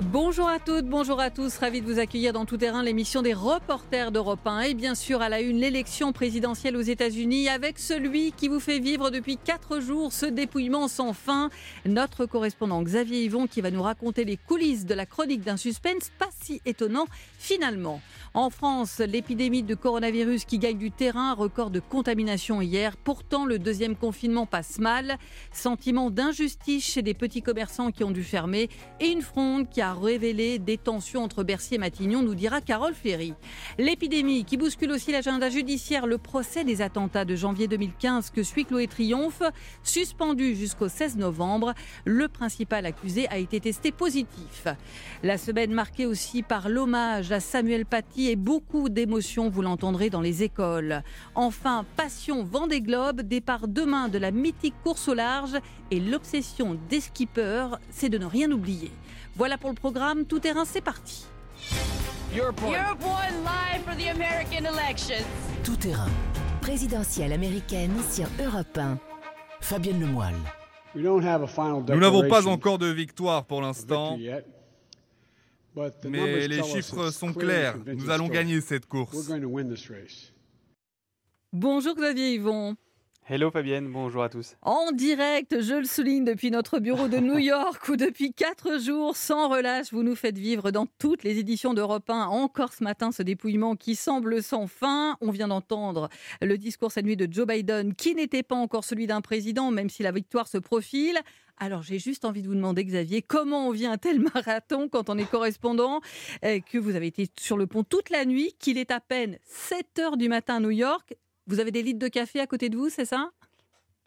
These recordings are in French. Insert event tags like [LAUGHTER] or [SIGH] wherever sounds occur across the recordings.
Bonjour à toutes, bonjour à tous. Ravi de vous accueillir dans Tout Terrain, l'émission des reporters d'Europe 1. Et bien sûr, à la une, l'élection présidentielle aux États-Unis avec celui qui vous fait vivre depuis quatre jours ce dépouillement sans fin. Notre correspondant Xavier Yvon qui va nous raconter les coulisses de la chronique d'un suspense pas si étonnant finalement. En France, l'épidémie de coronavirus qui gagne du terrain, record de contamination hier. Pourtant, le deuxième confinement passe mal. Sentiment d'injustice chez des petits commerçants qui ont dû fermer et une fronde qui a révélé des tensions entre Bercy et Matignon, nous dira Carole Ferry. L'épidémie qui bouscule aussi l'agenda judiciaire, le procès des attentats de janvier 2015 que suit Chloé Triomphe, suspendu jusqu'au 16 novembre. Le principal accusé a été testé positif. La semaine marquée aussi par l'hommage à Samuel Paty et beaucoup d'émotions, vous l'entendrez dans les écoles. Enfin, passion Vendée Globe, départ demain de la mythique course au large et l'obsession des skippers, c'est de ne rien oublier. Voilà pour le programme, tout terrain, c'est parti. Europe live for the American elections. Tout terrain. Présidentielle américaine sur Europe 1. Fabienne Lemoyle. Nous n'avons pas encore de victoire pour l'instant. Mais les chiffres sont clairs. Nous allons gagner cette course. Bonjour Xavier Yvon. Hello Fabienne, bonjour à tous. En direct, je le souligne, depuis notre bureau de New York où depuis quatre jours, sans relâche, vous nous faites vivre dans toutes les éditions d'Europe 1, encore ce matin, ce dépouillement qui semble sans fin. On vient d'entendre le discours cette nuit de Joe Biden, qui n'était pas encore celui d'un président, même si la victoire se profile. Alors j'ai juste envie de vous demander, Xavier, comment on vient un tel marathon quand on est correspondant, euh, que vous avez été sur le pont toute la nuit, qu'il est à peine 7 heures du matin à New York vous avez des litres de café à côté de vous, c'est ça?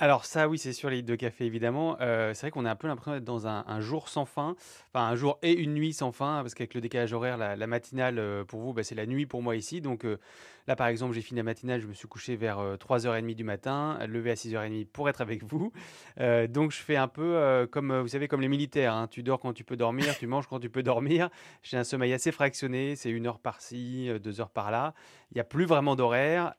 Alors ça, oui, c'est sûr, les litres de café, évidemment. Euh, c'est vrai qu'on a un peu l'impression d'être dans un, jour sans fin, enfin un jour et une nuit sans fin, parce qu'avec le décalage horaire, la, matinale, euh, pour vous, bah, c'est la nuit pour moi ici. Donc euh, là, par exemple, j'ai fini la matinale, je me suis couché vers 3h30 du matin, levé à 6h30 pour être avec vous. donc je fais un peu comme, vous savez, comme les militaires. Hein. Tu dors quand tu peux dormir, tu manges quand tu peux dormir. J'ai un sommeil assez fractionné, c'est une heure par-ci, deux heures par-là. Il n'y a plus vraiment d'horaire.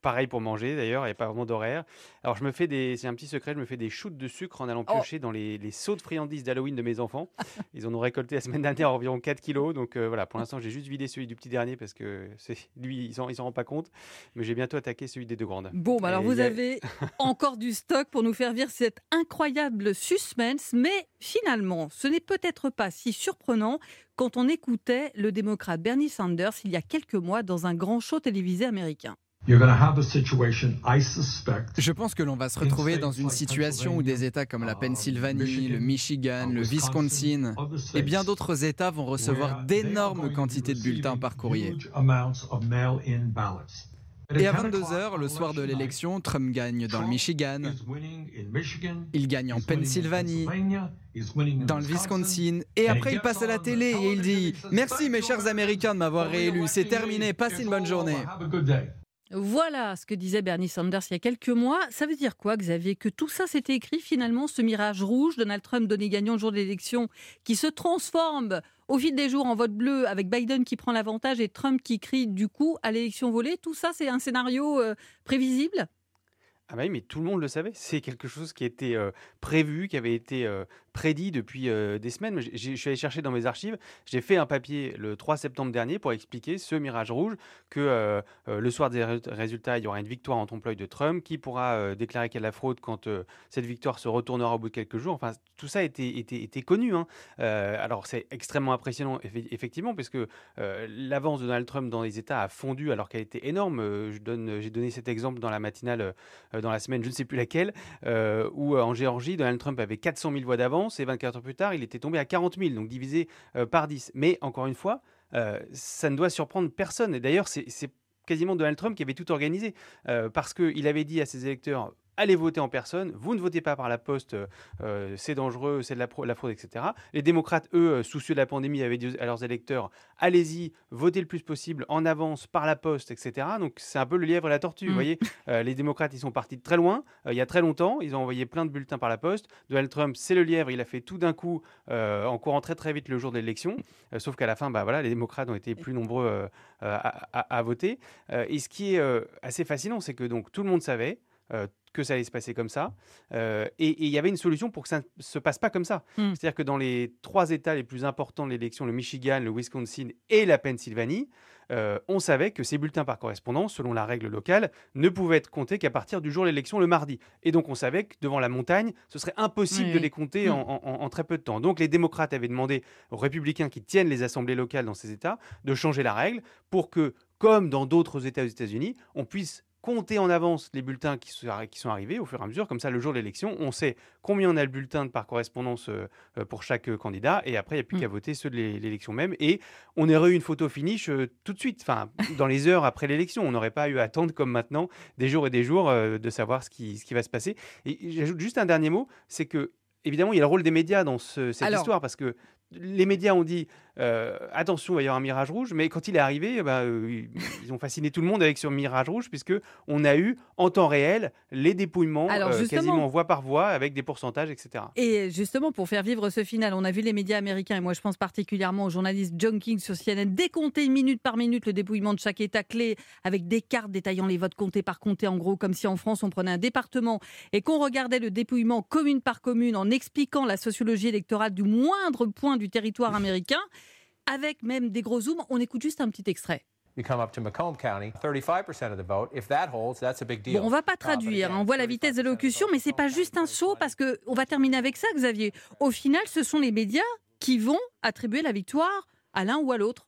Pareil pour manger d'ailleurs, il n'y a pas vraiment d'horaire. Alors je me fais des, c'est un petit secret, je me fais des shoots de sucre en allant oh. piocher dans les, les seaux de friandises d'Halloween de mes enfants. [LAUGHS] Ils en ont récolté la semaine dernière environ 4 kilos, donc euh, voilà, pour l'instant j'ai juste vidé celui du petit dernier parce que c'est lui, ils s'en, s'en rendent pas compte, mais j'ai bientôt attaqué celui des deux grandes. Bon, bah alors vous avez [LAUGHS] encore du stock pour nous faire vivre cet incroyable suspense, mais finalement, ce n'est peut-être pas si surprenant quand on écoutait le démocrate Bernie Sanders il y a quelques mois dans un grand show télévisé américain. Je pense que l'on va se retrouver dans une situation où des États comme la uh, Pennsylvanie, le Michigan, le Wisconsin et bien d'autres États vont recevoir d'énormes quantités de bulletins par courrier. Et à 22h, le soir de l'élection, Trump gagne dans le Michigan, il gagne en Pennsylvanie, dans le Wisconsin, et après il passe à la télé et il dit ⁇ Merci mes chers Américains de m'avoir réélu, c'est terminé, passez une bonne journée ⁇ voilà ce que disait Bernie Sanders il y a quelques mois. Ça veut dire quoi, Xavier Que tout ça s'était écrit finalement, ce mirage rouge, Donald Trump donné gagnant le jour de l'élection, qui se transforme au fil des jours en vote bleu avec Biden qui prend l'avantage et Trump qui crie du coup à l'élection volée? Tout ça, c'est un scénario euh, prévisible? Ah bah oui, mais tout le monde le savait. C'est quelque chose qui était euh, prévu, qui avait été euh, prédit depuis euh, des semaines. Je suis allé chercher dans mes archives. J'ai fait un papier le 3 septembre dernier pour expliquer ce mirage rouge que le soir des résultats, il y aura une victoire en trompe-l'œil de Trump qui pourra déclarer qu'elle a la fraude quand cette victoire se retournera au bout de quelques jours. Enfin, tout ça était, était, connu. Hein. alors, c'est extrêmement impressionnant, effectivement, parce que l'avance de Donald Trump dans les États a fondu alors qu'elle était énorme. J'ai donné cet exemple dans la matinale euh, dans la semaine, je ne sais plus laquelle, euh, où euh, en Géorgie, Donald Trump avait 400 000 voix d'avance et 24 heures plus tard, il était tombé à 40 000, donc divisé par 10. Mais encore une fois, ça ne doit surprendre personne. Et d'ailleurs, c'est quasiment Donald Trump qui avait tout organisé, parce qu'il avait dit à ses électeurs allez voter en personne, vous ne votez pas par la poste, euh, c'est dangereux, c'est de la, la, fraude, etc. Les démocrates, eux, euh, soucieux de la pandémie, avaient dit à leurs électeurs, allez-y, votez le plus possible en avance par la poste, etc. Donc c'est un peu le lièvre et la tortue, vous mm. voyez. Euh, les démocrates, ils sont partis de très loin, il y a très longtemps, ils ont envoyé plein de bulletins par la poste. Donald Trump, c'est le lièvre, il a fait tout d'un coup en courant très très vite le jour de l'élection, sauf qu'à la fin, bah, voilà, les démocrates ont été plus nombreux à, à, voter. et ce qui est assez fascinant, c'est que donc tout le monde savait, euh, que ça allait se passer comme ça. Euh, et il y avait une solution pour que ça ne se passe pas comme ça. Hmm. C'est-à-dire que dans les trois États les plus importants de l'élection, le Michigan, le Wisconsin et la Pennsylvanie, euh, on savait que ces bulletins par correspondance, selon la règle locale, ne pouvaient être comptés qu'à partir du jour de l'élection, le mardi. Et donc on savait que devant la montagne, ce serait impossible de les compter hmm. en, très peu de temps. Donc les démocrates avaient demandé aux républicains qui tiennent les assemblées locales dans ces États de changer la règle pour que, comme dans d'autres États aux États-Unis, on puisse compter en avance les bulletins qui sont, arrivés au fur et à mesure. Comme ça, le jour de l'élection, on sait combien on a de bulletins par correspondance euh, euh, pour chaque euh, candidat. Et après, il n'y a plus mm. qu'à voter ceux de l'élection même. Et on aurait eu une photo finish tout de suite, enfin, dans les heures après l'élection. On n'aurait pas eu à attendre, comme maintenant, des jours et des jours de savoir ce qui, ce qui va se passer. Et j'ajoute juste un dernier mot, c'est que évidemment, il y a le rôle des médias dans cette histoire, parce que les médias ont dit euh, attention, il va y avoir un mirage rouge, mais quand il est arrivé, ben, euh, ils ont fasciné tout le monde avec ce mirage rouge, puisque on a eu en temps réel les dépouillements euh, quasiment voix par voix avec des pourcentages, etc. Et justement, pour faire vivre ce final, on a vu les médias américains, et moi je pense particulièrement au journaliste John King sur CNN, décompter minute par minute le dépouillement de chaque État clé avec des cartes détaillant les votes comptés par comté, en gros, comme si en France on prenait un département et qu'on regardait le dépouillement commune par commune en expliquant la sociologie électorale du moindre point du territoire américain, avec même des gros zooms. On écoute juste un petit extrait. Bon, on va pas traduire, hein. on voit la vitesse de l'élocution, mais c'est pas juste un saut parce que on va terminer avec ça, Xavier. Au final, ce sont les médias qui vont attribuer la victoire à l'un ou à l'autre.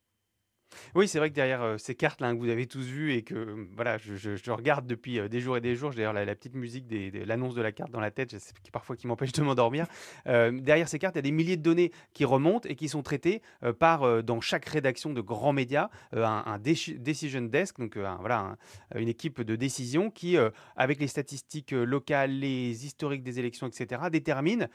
Oui, c'est vrai que derrière euh, ces cartes là que vous avez tous vues et que euh, voilà, je, regarde depuis euh, des jours et des jours. J'ai d'ailleurs la, petite musique de l'annonce de la carte dans la tête, qui parfois qui m'empêche de m'endormir. derrière ces cartes, il y a des milliers de données qui remontent et qui sont traitées par dans chaque rédaction de grands médias un, decision desk, donc voilà une équipe de décision qui, avec les statistiques locales, les historiques des élections, etc., détermine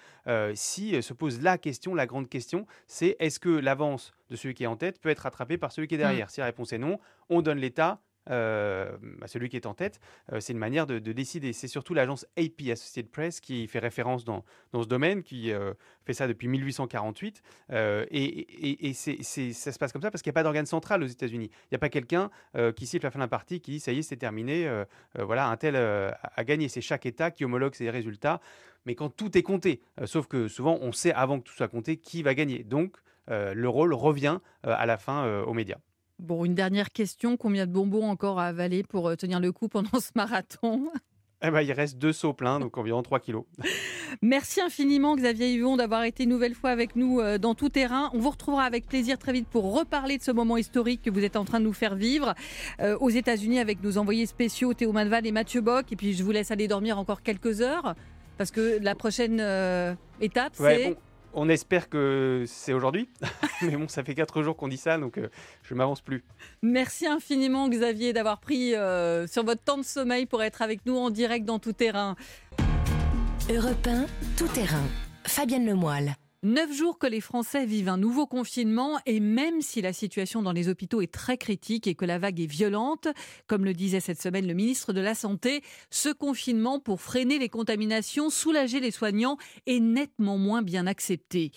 si se pose la question, la grande question, c'est est-ce que l'avance de celui qui est en tête peut être rattrapé par celui qui est derrière. Mm. Si la réponse est non, on donne l'État euh, à celui qui est en tête. Euh, c'est une manière de, décider. C'est surtout l'agence AP, Associated Press, qui fait référence dans, dans ce domaine, qui euh, fait ça depuis 1848. et, et ça se passe comme ça parce qu'il n'y a pas d'organe central aux États-Unis. Il n'y a pas quelqu'un qui siffle la fin d'un parti qui dit ça y est, c'est terminé, voilà, un tel a gagné. C'est chaque État qui homologue ses résultats. Mais quand tout est compté, sauf que souvent on sait avant que tout soit compté qui va gagner. Donc, le rôle revient euh, à la fin euh, aux médias. Bon, une dernière question. Combien de bonbons encore à avaler pour tenir le coup pendant ce marathon? [LAUGHS] Eh ben, il reste deux seaux pleins, donc environ 3 kilos. [LAUGHS] Merci infiniment Xavier Yvon d'avoir été une nouvelle fois avec nous dans tout terrain. On vous retrouvera avec plaisir très vite pour reparler de ce moment historique que vous êtes en train de nous faire vivre aux États-Unis avec nos envoyés spéciaux Théo Manval et Mathieu Bock. Et puis je vous laisse aller dormir encore quelques heures parce que la prochaine étape, c'est on espère que c'est aujourd'hui. [LAUGHS] Mais bon, ça fait quatre jours qu'on dit ça, donc euh, je ne m'avance plus. Merci infiniment, Xavier, d'avoir pris euh, sur votre temps de sommeil pour être avec nous en direct dans Tout Terrain. Europe Tout Terrain. Fabienne Lemoyle. Neuf jours que les Français vivent un nouveau confinement et même si la situation dans les hôpitaux est très critique et que la vague est violente, comme le disait cette semaine le ministre de la Santé, ce confinement pour freiner les contaminations, soulager les soignants est nettement moins bien accepté.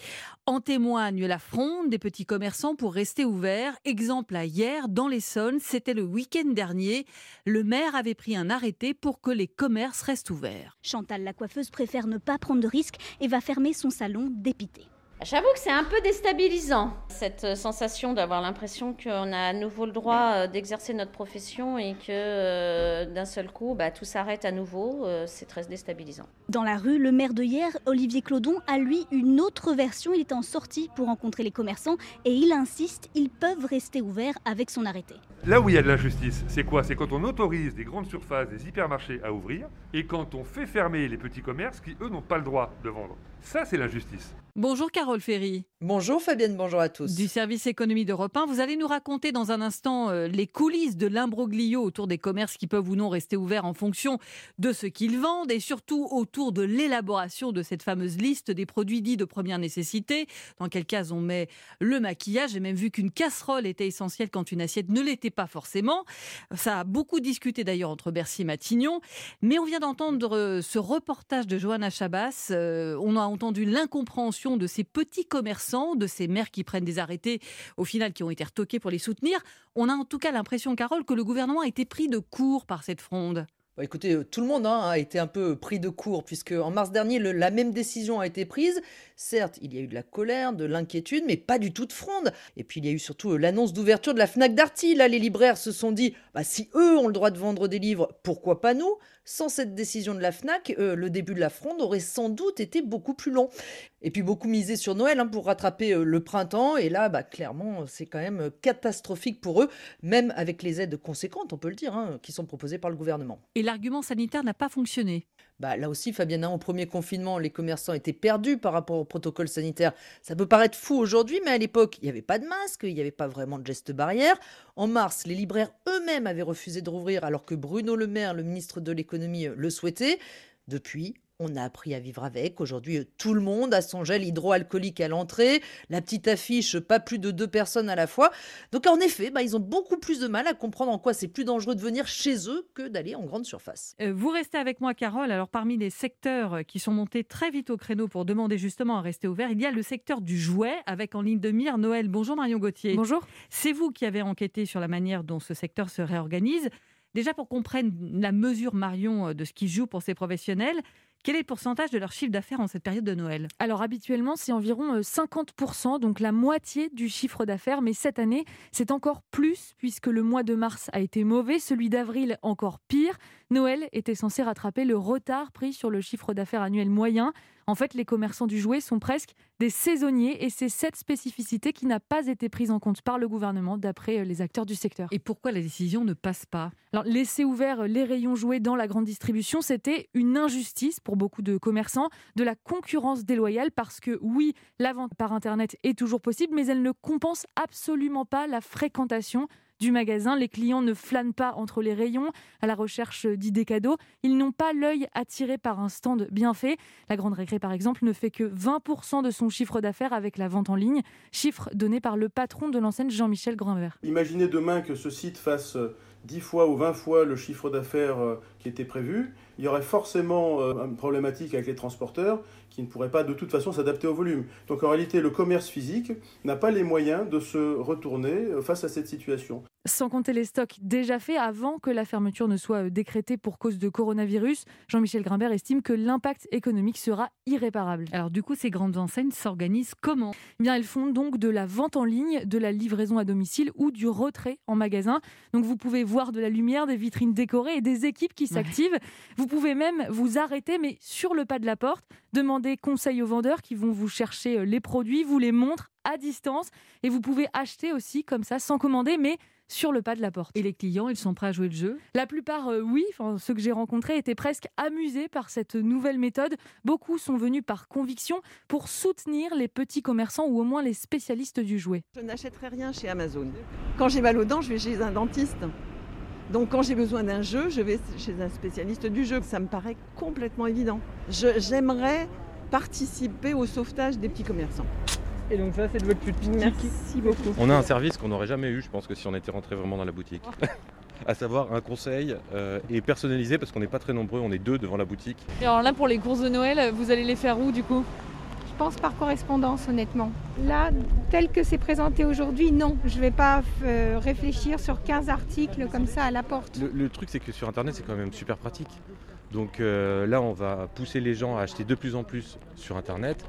En témoigne la fronde des petits commerçants pour rester ouverts. Exemple à hier, dans l'Essonne, c'était le week-end dernier. Le maire avait pris un arrêté pour que les commerces restent ouverts. Chantal, la coiffeuse, préfère ne pas prendre de risques et va fermer son salon dépité. J'avoue que c'est un peu déstabilisant, cette euh, sensation d'avoir l'impression qu'on a à nouveau le droit euh, d'exercer notre profession et que euh, d'un seul coup, bah, tout s'arrête à nouveau. c'est très déstabilisant. Dans la rue, le maire de hier, Olivier Clodon, a lui une autre version. Il est en sortie pour rencontrer les commerçants et il insiste, ils peuvent rester ouverts avec son arrêté. Là où il y a de l'injustice, c'est quoi? C'est quand on autorise des grandes surfaces, des hypermarchés à ouvrir et quand on fait fermer les petits commerces qui, eux, n'ont pas le droit de vendre. Ça, c'est l'injustice. Bonjour Carole Ferry. Bonjour Fabienne, bonjour à tous. Du service économie d'Europe 1, vous allez nous raconter dans un instant euh, les coulisses de l'imbroglio autour des commerces qui peuvent ou non rester ouverts en fonction de ce qu'ils vendent et surtout autour de l'élaboration de cette fameuse liste des produits dits de première nécessité. Dans quel cas on met le maquillage? J'ai même vu qu'une casserole était essentielle quand une assiette ne l'était pas forcément. Ça a beaucoup discuté d'ailleurs entre Bercy et Matignon. Mais on vient d'entendre euh, ce reportage de Johanna Chabas. Euh, on a entendu l'incompréhension de ces petits commerçants, de ces maires qui prennent des arrêtés, au final qui ont été retoqués pour les soutenir. On a en tout cas l'impression, Carole, que le gouvernement a été pris de court par cette fronde. Bah, écoutez, euh, tout le monde hein, a été un peu pris de court, puisque en mars dernier, la même décision a été prise. Certes, il y a eu de la colère, de l'inquiétude, mais pas du tout de fronde. Et puis il y a eu surtout euh, l'annonce d'ouverture de la Fnac Darty. Là, les libraires se sont dit, bah, si eux ont le droit de vendre des livres, pourquoi pas nous? Sans cette décision de la Fnac, euh, le début de la fronde aurait sans doute été beaucoup plus long. Et puis beaucoup misé sur Noël hein, pour rattraper le printemps. Et là, bah, clairement, c'est quand même catastrophique pour eux, même avec les aides conséquentes, on peut le dire, hein, qui sont proposées par le gouvernement l'argument sanitaire n'a pas fonctionné. Bah, là aussi, Fabienne, au premier confinement, les commerçants étaient perdus par rapport au protocole sanitaire. Ça peut paraître fou aujourd'hui, mais à l'époque, il n'y avait pas de masque, il n'y avait pas vraiment de gestes barrières. En mars, les libraires eux-mêmes avaient refusé de rouvrir alors que Bruno Le Maire, le ministre de l'économie, le souhaitait. Depuis, on a appris à vivre avec. Aujourd'hui, tout le monde a son gel hydroalcoolique à l'entrée. La petite affiche, pas plus de deux personnes à la fois. Donc, en effet, bah, ils ont beaucoup plus de mal à comprendre en quoi c'est plus dangereux de venir chez eux que d'aller en grande surface. Euh, vous restez avec moi, Carole. Alors, parmi les secteurs qui sont montés très vite au créneau pour demander justement à rester ouvert, il y a le secteur du jouet avec en ligne de mire Noël. Bonjour, Marion Gauthier. Bonjour. C'est vous qui avez enquêté sur la manière dont ce secteur se réorganise. Déjà, pour qu'on prenne la mesure, Marion, de ce qui joue pour ces professionnels, quel est le pourcentage de leur chiffre d'affaires en cette période de Noël? Alors habituellement, c'est environ 50%, euh, donc la moitié du chiffre d'affaires. Mais cette année, c'est encore plus puisque le mois de mars a été mauvais, celui d'avril encore pire. Noël était censé rattraper le retard pris sur le chiffre d'affaires annuel moyen. En fait, les commerçants du jouet sont presque des saisonniers et c'est cette spécificité qui n'a pas été prise en compte par le gouvernement d'après euh, les acteurs du secteur. Et pourquoi la décision ne passe pas? Alors, laisser ouverts les rayons jouets dans la grande distribution, c'était une injustice pour beaucoup de commerçants, de la concurrence déloyale parce que oui, la vente par Internet est toujours possible, mais elle ne compense absolument pas la fréquentation du magasin. Les clients ne flânent pas entre les rayons à la recherche d'idées cadeaux. Ils n'ont pas l'œil attiré par un stand bien fait. La Grande Récré, par exemple, ne fait que 20% de son chiffre d'affaires avec la vente en ligne, chiffre donné par le patron de l'enseigne Jean-Michel Grandvert. Imaginez demain que ce site fasse 10 fois ou 20 fois le chiffre d'affaires euh, qui était prévu. Il y aurait forcément euh, une problématique avec les transporteurs qui ne pourraient pas de toute façon s'adapter au volume. Donc en réalité, le commerce physique n'a pas les moyens de se retourner euh, face à cette situation. Sans compter les stocks déjà faits avant que la fermeture ne soit euh, décrétée pour cause de coronavirus, Jean-Michel Grimbert estime que l'impact économique sera irréparable. Alors du coup, ces grandes enseignes s'organisent comment? Eh Bien, elles font donc de la vente en ligne, de la livraison à domicile ou du retrait en magasin. Donc vous pouvez voir de la lumière, des vitrines décorées et des équipes qui s'activent. Vous pouvez même vous arrêter, mais sur le pas de la porte, demander conseil aux vendeurs qui vont vous chercher euh, les produits, vous les montrent à distance et vous pouvez acheter aussi comme ça sans commander, mais sur le pas de la porte. Et les clients, ils sont prêts à jouer le jeu? La plupart, euh, oui. Enfin, ceux que j'ai rencontrés étaient presque amusés par cette nouvelle méthode. Beaucoup sont venus par conviction pour soutenir les petits commerçants ou au moins les spécialistes du jouet. Je n'achèterai rien chez Amazon. Quand j'ai mal aux dents, je vais chez un dentiste. Donc quand j'ai besoin d'un jeu, je vais chez un spécialiste du jeu. Ça me paraît complètement évident. J'aimerais participer au sauvetage des petits commerçants. Et donc ça c'est de votre. Merci beaucoup. On a un service qu'on n'aurait jamais eu, je pense que si on était rentré vraiment dans la boutique. [LAUGHS] à savoir un conseil euh, et personnalisé parce qu'on n'est pas très nombreux, on est deux devant la boutique. Et alors là pour les courses de Noël, vous allez les faire où du coup? Je pense par correspondance honnêtement. Là, tel que c'est présenté aujourd'hui, non. Je ne vais pas euh, réfléchir sur 15 articles comme ça à la porte. Le, truc c'est que sur internet c'est quand même super pratique. Donc euh, là on va pousser les gens à acheter de plus en plus sur internet.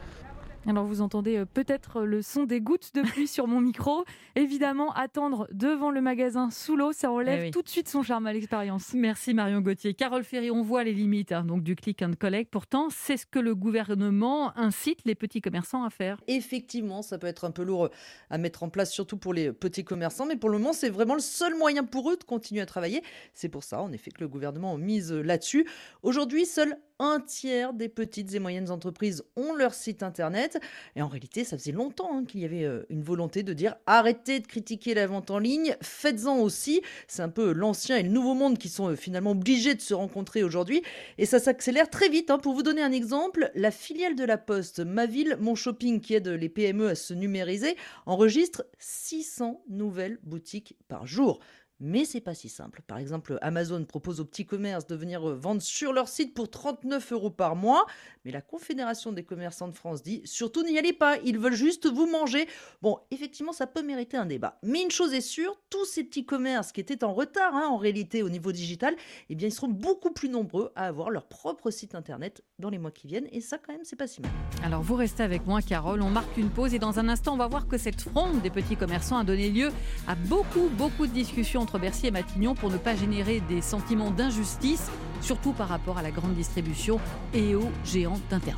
Alors vous entendez euh, peut-être le son des gouttes de pluie sur mon micro. Évidemment, attendre devant le magasin sous l'eau, ça enlève eh tout de suite son charme à l'expérience. Merci Marion Gauthier. Carole Ferry, on voit les limites hein, donc du click and collect. Pourtant, c'est ce que le gouvernement incite les petits commerçants à faire. Effectivement, ça peut être un peu lourd à mettre en place, surtout pour les petits commerçants, mais pour le moment, c'est vraiment le seul moyen pour eux de continuer à travailler. C'est pour ça, en effet, que le gouvernement mise là-dessus. Aujourd'hui, seul un tiers des petites et moyennes entreprises ont leur site internet. Et en réalité, ça faisait longtemps hein, qu'il y avait euh, une volonté de dire arrêtez de critiquer la vente en ligne, faites-en aussi. C'est un peu l'ancien et le nouveau monde qui sont euh, finalement obligés de se rencontrer aujourd'hui. Et ça s'accélère très vite. Hein. Pour vous donner un exemple, la filiale de la Poste, Ma Ville, Mon Shopping, qui aide les PME à se numériser, enregistre 600 nouvelles boutiques par jour. Mais c'est pas si simple. Par exemple, Amazon propose aux petits commerces de venir euh, vendre sur leur site pour 39 euros par mois, mais la Confédération des commerçants de France dit surtout n'y allez pas, ils veulent juste vous manger. Bon, effectivement, ça peut mériter un débat. Mais une chose est sûre, tous ces petits commerces qui étaient en retard hein, en réalité au niveau digital, eh bien, ils seront beaucoup plus nombreux à avoir leur propre site internet dans les mois qui viennent, et ça, quand même, c'est pas si mal. Alors, vous restez avec moi, Carole. On marque une pause et dans un instant, on va voir que cette fronde des petits commerçants a donné lieu à beaucoup, beaucoup de discussions entre Bercy et Matignon pour ne pas générer des sentiments d'injustice, surtout par rapport à la grande distribution et aux géants d'Internet.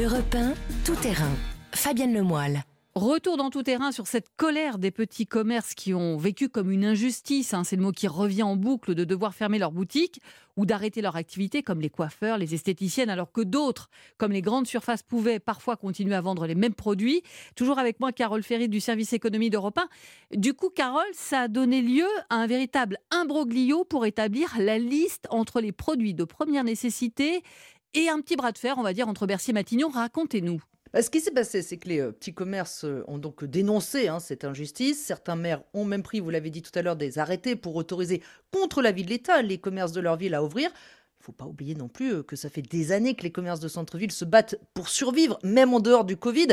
Europe 1, tout terrain. Fabienne Lemoyle. Retour dans tout terrain sur cette colère des petits commerces qui ont vécu comme une injustice, hein, c'est le mot qui revient en boucle, de devoir fermer leur boutique ou d'arrêter leur activité comme les coiffeurs, les esthéticiennes, alors que d'autres, comme les grandes surfaces, pouvaient parfois continuer à vendre les mêmes produits. Toujours avec moi, Carole Ferry du service économie d'Europe 1. Du coup, Carole, ça a donné lieu à un véritable imbroglio pour établir la liste entre les produits de première nécessité et un petit bras de fer, on va dire, entre Bercy et Matignon. Racontez-nous. Bah, ce qui s'est passé, c'est que les euh, petits commerces euh, ont donc dénoncé hein, cette injustice. Certains maires ont même pris, vous l'avez dit tout à l'heure, des arrêtés pour autoriser contre l'avis de l'État les commerces de leur ville à ouvrir faut pas oublier non plus euh, que ça fait des années que les commerces de centre-ville se battent pour survivre, même en dehors du Covid.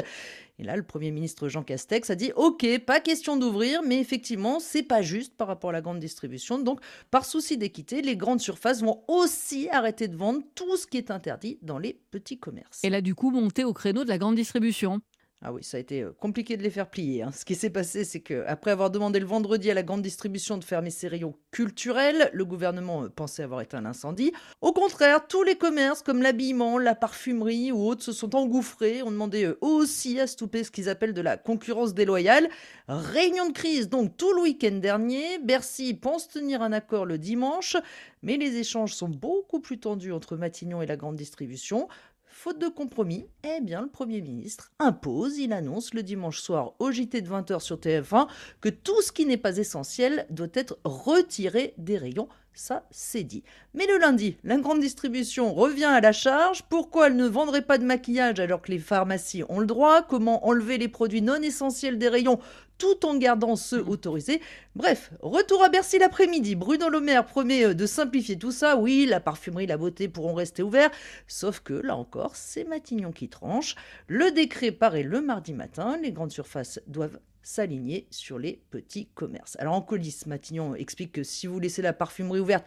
Et là, le Premier ministre Jean Castex a dit OK, pas question d'ouvrir, mais effectivement, c'est pas juste par rapport à la grande distribution. Donc, par souci d'équité, les grandes surfaces vont aussi arrêter de vendre tout ce qui est interdit dans les petits commerces. Et là, du coup, monter au créneau de la grande distribution. Ah oui, ça a été euh, compliqué de les faire plier. Hein. Ce qui s'est passé, c'est qu'après avoir demandé le vendredi à la grande distribution de fermer ses rayons culturels, le gouvernement euh, pensait avoir éteint l'incendie. Au contraire, tous les commerces comme l'habillement, la parfumerie ou autres se sont engouffrés, ont demandé eux aussi à stopper ce qu'ils appellent de la concurrence déloyale. Réunion de crise donc tout le week-end dernier. Bercy pense tenir un accord le dimanche, mais les échanges sont beaucoup plus tendus entre Matignon et la grande distribution. Faute de compromis, eh bien le Premier ministre impose, il annonce le dimanche soir au JT de 20h sur TF1 que tout ce qui n'est pas essentiel doit être retiré des rayons. Ça, c'est dit. Mais le lundi, la grande distribution revient à la charge. Pourquoi elle ne vendrait pas de maquillage alors que les pharmacies ont le droit? Comment enlever les produits non essentiels des rayons tout en gardant ceux mm. autorisés. Bref, retour à Bercy l'après-midi. Bruno Le Maire promet euh, de simplifier tout ça. Oui, la parfumerie, la beauté pourront rester ouverts. Sauf que, là encore, c'est Matignon qui tranche. Le décret paraît le mardi matin. Les grandes surfaces doivent s'aligner sur les petits commerces. Alors en coulisses, Matignon explique que si vous laissez la parfumerie ouverte,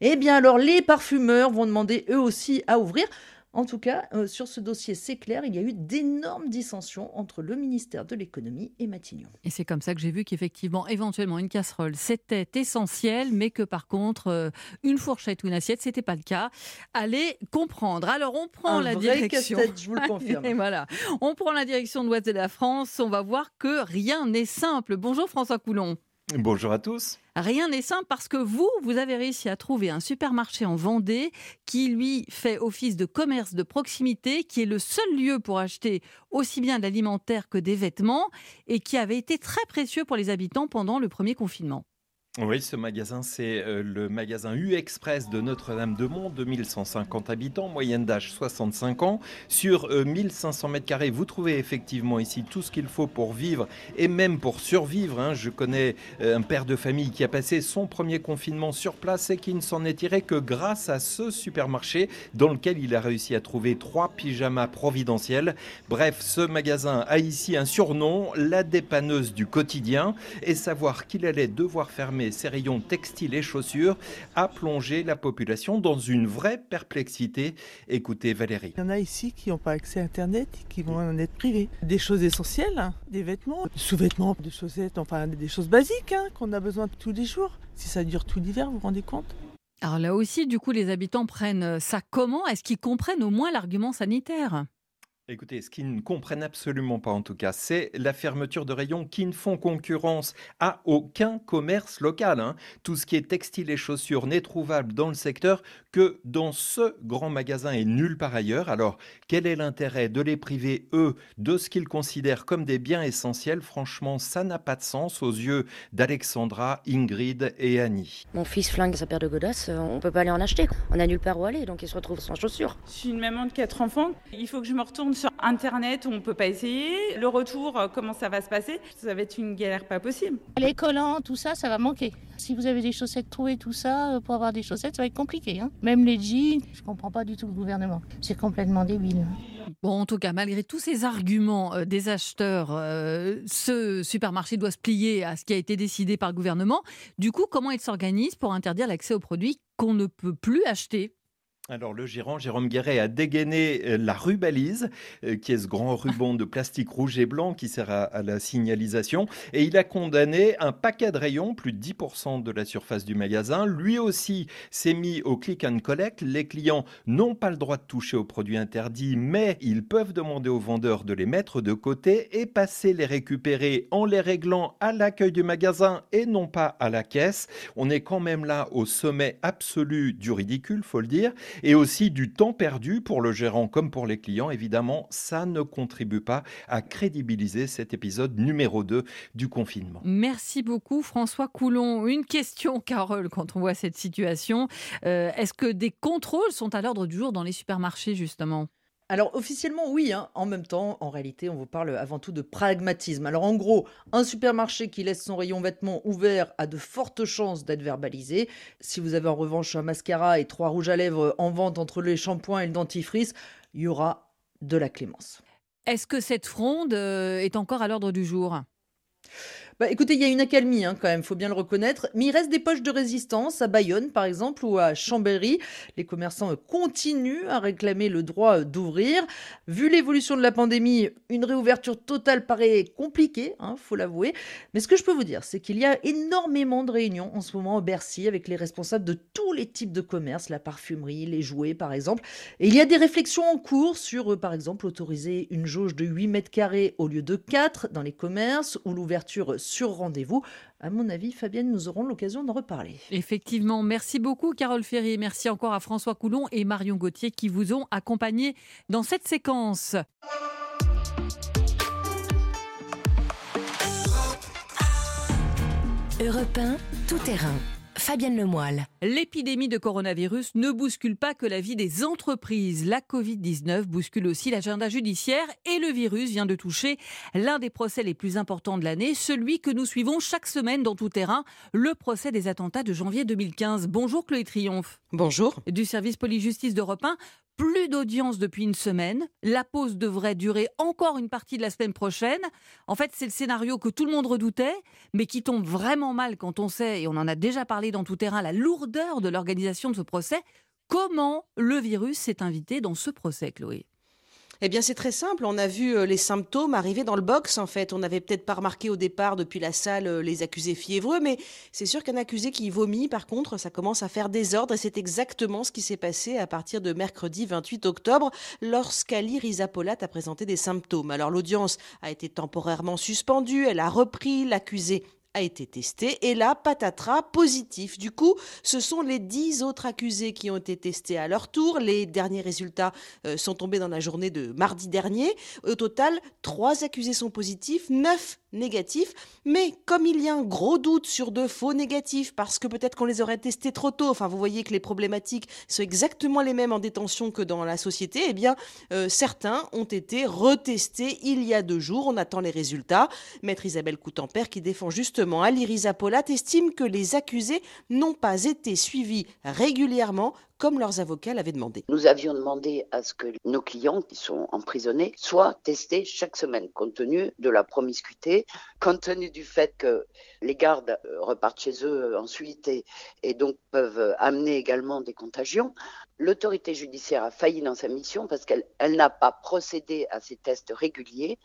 eh bien alors les parfumeurs vont demander eux aussi à ouvrir. En tout cas, euh, sur ce dossier, c'est clair, il y a eu d'énormes dissensions entre le ministère de l'économie et Matignon. Et c'est comme ça que j'ai vu qu'effectivement, éventuellement, une casserole, c'était essentiel, mais que par contre, euh, une fourchette ou une assiette, c'était pas le cas. Allez comprendre. Alors, on prend Un la vrai direction. je vous le [LAUGHS] confirme. et voilà, on prend la direction de l'Ouest de la France. On va voir que rien n'est simple. Bonjour François Coulon. Bonjour à tous. Rien n'est simple parce que vous, vous avez réussi à trouver un supermarché en Vendée qui, lui, fait office de commerce de proximité, qui est le seul lieu pour acheter aussi bien de l'alimentaire que des vêtements et qui avait été très précieux pour les habitants pendant le premier confinement. Oui, ce magasin, c'est euh, le magasin U-Express de Notre-Dame-de-Mont, 2150 habitants, moyenne d'âge 65 ans. Sur 1500 euh, mètres carrés, vous trouvez effectivement ici tout ce qu'il faut pour vivre et même pour survivre. Hein. Je connais euh, un père de famille qui a passé son premier confinement sur place et qui ne s'en est tiré que grâce à ce supermarché dans lequel il a réussi à trouver trois pyjamas providentiels. Bref, ce magasin a ici un surnom, la dépanneuse du quotidien, et savoir qu'il allait devoir fermer ses rayons textiles et chaussures a plongé la population dans une vraie perplexité. Écoutez Valérie. Il y en a ici qui n'ont pas accès à Internet qui vont en être privés. Des choses essentielles, hein, des vêtements, des sous-vêtements, des chaussettes, enfin des choses basiques hein, qu'on a besoin tous les jours. Si ça dure tout l'hiver, vous vous rendez compte? Alors là aussi, du coup, les habitants prennent ça comment? Est-ce qu'ils comprennent au moins l'argument sanitaire? Écoutez, ce qu'ils ne comprennent absolument pas en tout cas, c'est la fermeture de rayons qui ne font concurrence à aucun commerce local. Hein. Tout ce qui est textile et chaussures n'est trouvable dans le secteur que dans ce grand magasin et nulle part ailleurs. Alors, quel est l'intérêt de les priver, eux, de ce qu'ils considèrent comme des biens essentiels? Franchement, ça n'a pas de sens aux yeux d'Alexandra, Ingrid et Annie. Mon fils flingue sa paire de godasses, euh, on peut pas aller en acheter. On a nulle part où aller, donc il se retrouve sans chaussures. Je suis une maman de quatre enfants. Il faut que je me retourne sur Internet où on peut pas essayer. Le retour, euh, comment ça va se passer? Ça va être une galère pas possible. Les collants, tout ça, ça va manquer. Si vous avez des chaussettes trouver tout ça, euh, pour avoir des chaussettes, ça va être compliqué. Hein. Même les jeans, je comprends pas du tout le gouvernement. C'est complètement débile. Bon, en tout cas, malgré tous ces arguments euh, des acheteurs, euh, ce supermarché doit se plier à ce qui a été décidé par le gouvernement. Du coup, comment il s'organise pour interdire l'accès aux produits qu'on ne peut plus acheter? Alors le gérant, Jérôme Guéret, a dégainé euh, la rubalise, euh, qui est ce grand ruban de plastique rouge et blanc qui sert à, la signalisation, et il a condamné un paquet de rayons, plus de 10% de la surface du magasin. Lui aussi s'est mis au click and collect. Les clients n'ont pas le droit de toucher aux produits interdits, mais ils peuvent demander aux vendeurs de les mettre de côté et passer les récupérer en les réglant à l'accueil du magasin et non pas à la caisse. On est quand même là au sommet absolu du ridicule, faut le dire et aussi du temps perdu pour le gérant comme pour les clients. Évidemment, ça ne contribue pas à crédibiliser cet épisode numéro 2 du confinement. Merci beaucoup François Coulon. Une question, [LAUGHS] Carole, quand on voit cette situation. Euh, est-ce que des contrôles sont à l'ordre du jour dans les supermarchés, justement? Alors officiellement oui, hein. en même temps, en réalité, on vous parle avant tout de pragmatisme. Alors en gros, un supermarché qui laisse son rayon vêtements ouvert a de fortes chances d'être verbalisé. Si vous avez en revanche un mascara et trois rouges à lèvres en vente entre les shampoings et le dentifrice, il y aura de la clémence. Est-ce que cette fronde euh, est encore à l'ordre du jour? Bah, écoutez, il y a une accalmie hein, quand même, faut bien le reconnaître. Mais il reste des poches de résistance à Bayonne, par exemple, ou à Chambéry. Les commerçants continuent à réclamer le droit d'ouvrir. Vu l'évolution de la pandémie, une réouverture totale paraît compliquée, hein, faut l'avouer. Mais ce que je peux vous dire, c'est qu'il y a énormément de réunions en ce moment au Bercy avec les responsables de tous les types de commerces, la parfumerie, les jouets, par exemple. Et il y a des réflexions en cours sur, euh, par exemple, autoriser une jauge de 8 mètres carrés au lieu de 4 dans les commerces, ou l'ouverture sur rendez-vous. À mon avis, Fabienne, nous aurons l'occasion d'en reparler. Effectivement, merci beaucoup Carole Ferry, merci encore à François Coulon et Marion Gauthier qui vous ont accompagné dans cette séquence. Europe tout terrain. Fabienne Lemoyle. L'épidémie de coronavirus ne bouscule pas que la vie des entreprises. La Covid-19 bouscule aussi l'agenda judiciaire et le virus vient de toucher l'un des procès les plus importants de l'année, celui que nous suivons chaque semaine dans tout terrain, le procès des attentats de janvier 2015. Bonjour Chloé Triomphe. Bonjour. Du service police-justice d'Europe 1 plus d'audience depuis une semaine. La pause devrait durer encore une partie de la semaine prochaine. En fait, c'est le scénario que tout le monde redoutait, mais qui tombe vraiment mal quand on sait, et on en a déjà parlé dans tout terrain, la lourdeur de l'organisation de ce procès. Comment le virus s'est invité dans ce procès, Chloé? Eh bien, c'est très simple. On a vu euh, les symptômes arriver dans le box, en fait. On n'avait peut-être pas remarqué au départ, depuis la salle, euh, les accusés fiévreux, mais c'est sûr qu'un accusé qui vomit, par contre, ça commence à faire désordre. Et c'est exactement ce qui s'est passé à partir de mercredi 28 octobre, lorsqu'Ali Rizapolat a présenté des symptômes. Alors, l'audience a été temporairement suspendue. Elle a repris. L'accusé a été testé et là, patatras, positif. Du coup, ce sont les dix autres accusés qui ont été testés à leur tour. Les derniers résultats euh, sont tombés dans la journée de mardi dernier. Au total, trois accusés sont positifs, neuf négatifs. Mais comme il y a un gros doute sur de faux négatifs, parce que peut-être qu'on les aurait testés trop tôt, enfin vous voyez que les problématiques sont exactement les mêmes en détention que dans la société, eh bien euh, certains ont été retestés il y a deux jours. On attend les résultats. Maître Isabelle Coutempère, qui défend justement Polat, estime que les accusés n'ont pas été suivis régulièrement comme leurs avocats l'avaient demandé. Nous avions demandé à ce que nos clients qui sont emprisonnés soient testés chaque semaine, compte tenu de la promiscuité, compte tenu du fait que les gardes euh, repartent chez eux ensuite et, et donc peuvent amener également des contagions. L'autorité judiciaire a failli dans sa mission parce qu'elle elle, n'a pas procédé à ces tests réguliers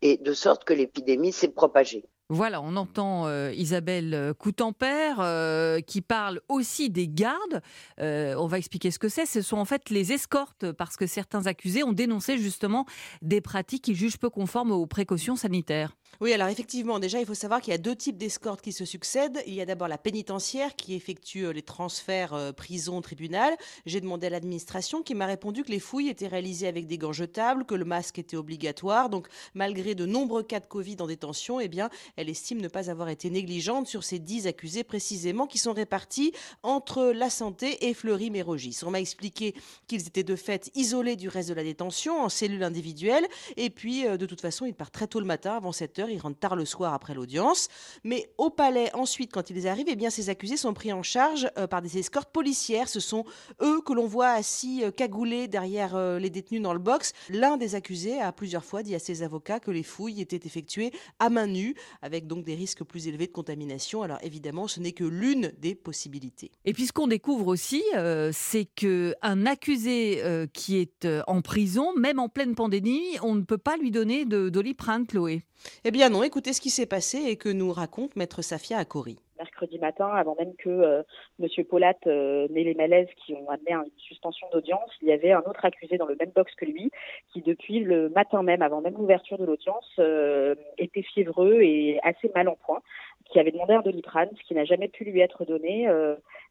et de sorte que l'épidémie s'est propagée. Voilà, on entend euh, Isabelle euh, Coutempère euh, qui parle aussi des gardes. on va expliquer ce que c'est. Ce sont en fait les escortes parce que certains accusés ont dénoncé justement des pratiques qu'ils jugent peu conformes aux précautions sanitaires. Oui, alors effectivement, déjà, il faut savoir qu'il y a deux types d'escortes qui se succèdent. Il y a d'abord la pénitentiaire qui effectue les transferts prison-tribunal. J'ai demandé à l'administration qui m'a répondu que les fouilles étaient réalisées avec des gants jetables, que le masque était obligatoire. Donc, malgré de nombreux cas de Covid en détention, eh bien, elle estime ne pas avoir été négligente sur ces dix accusés précisément qui sont répartis entre la santé et Fleury-Mérogis. On m'a expliqué qu'ils étaient de fait isolés du reste de la détention en cellules individuelles et puis euh, de toute façon ils partent très tôt le matin avant 7 heures Ils rentrent tard le soir après l'audience. Mais au palais, ensuite, quand ils arrivent, eh bien, ces accusés sont pris en charge euh, par des escortes policières. Ce sont eux que l'on voit assis euh, cagoulés derrière euh, les détenus dans le box. L'un des accusés a plusieurs fois dit à ses avocats que les fouilles étaient effectuées à main nue, avec donc des risques plus élevés de contamination. Alors évidemment, ce n'est que l'une des possibilités. Et puis ce qu'on découvre aussi, c'est que un accusé qui est en prison, même en pleine pandémie, on ne peut pas lui donner de doliprane, Chloé. Eh bien non, écoutez ce qui s'est passé et que nous raconte maître Safia Akori. mercredi matin, avant même que euh, M. Polat euh, n'ait les malaises qui ont amené à une suspension d'audience, il y avait un autre accusé dans le même box que lui, qui depuis le matin même, avant même l'ouverture de l'audience, euh, était fiévreux et assez mal en point, qui avait demandé un doliprane, ce qui n'a jamais pu lui être donné.